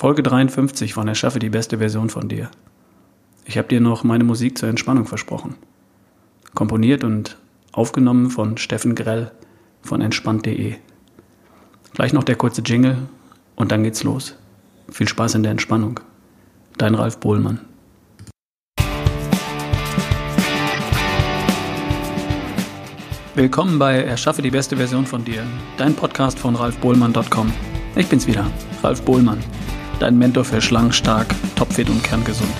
Folge 53 von Erschaffe die beste Version von dir. Ich habe dir noch meine Musik zur Entspannung versprochen. Komponiert und aufgenommen von Steffen Grell von entspannt.de. Gleich noch der kurze Jingle und dann geht's los. Viel Spaß in der Entspannung. Dein Ralf Bohlmann. Willkommen bei Erschaffe die beste Version von dir, dein Podcast von ralfbohlmann.com. Ich bin's wieder, Ralf Bohlmann, dein Mentor für schlank, stark, topfit und kerngesund.